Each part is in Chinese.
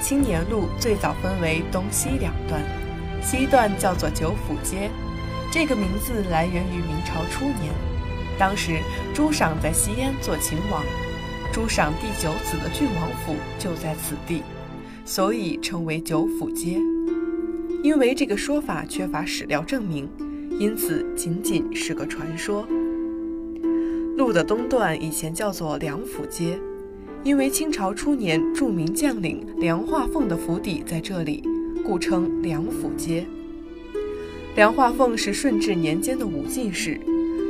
青年路最早分为东西两段，西段叫做九府街，这个名字来源于明朝初年，当时朱赏在西安做秦王，朱赏第九子的郡王府就在此地，所以称为九府街。因为这个说法缺乏史料证明，因此仅仅是个传说。路的东段以前叫做梁府街。因为清朝初年著名将领梁化凤的府邸在这里，故称梁府街。梁化凤是顺治年间的武进士。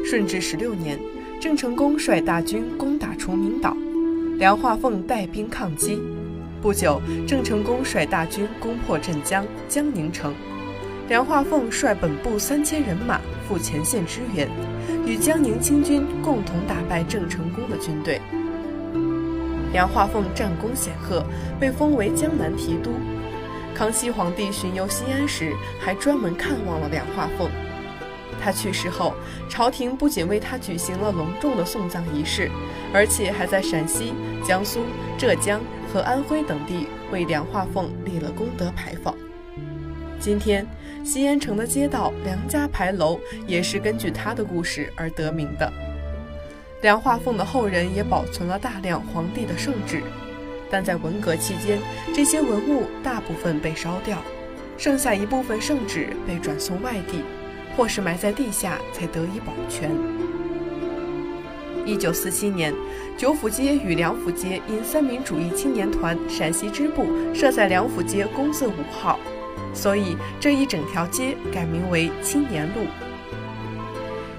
顺治十六年，郑成功率大军攻打崇明岛，梁化凤带兵抗击。不久，郑成功率大军攻破镇江、江宁城，梁化凤率本部三千人马赴前线支援，与江宁清军共同打败郑成功的军队。梁化凤战功显赫，被封为江南提督。康熙皇帝巡游西安时，还专门看望了梁化凤。他去世后，朝廷不仅为他举行了隆重的送葬仪式，而且还在陕西、江苏、浙江和安徽等地为梁化凤立了功德牌坊。今天，西安城的街道梁家牌楼也是根据他的故事而得名的。梁化凤的后人也保存了大量皇帝的圣旨，但在文革期间，这些文物大部分被烧掉，剩下一部分圣旨被转送外地，或是埋在地下才得以保全。一九四七年，九府街与梁府街因三民主义青年团陕西支部设在梁府街公字五号，所以这一整条街改名为青年路。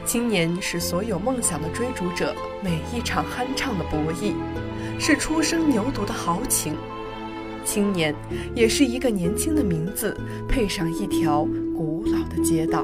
青年是所有梦想的追逐者，每一场酣畅的博弈，是初生牛犊的豪情。青年也是一个年轻的名字，配上一条古老的街道。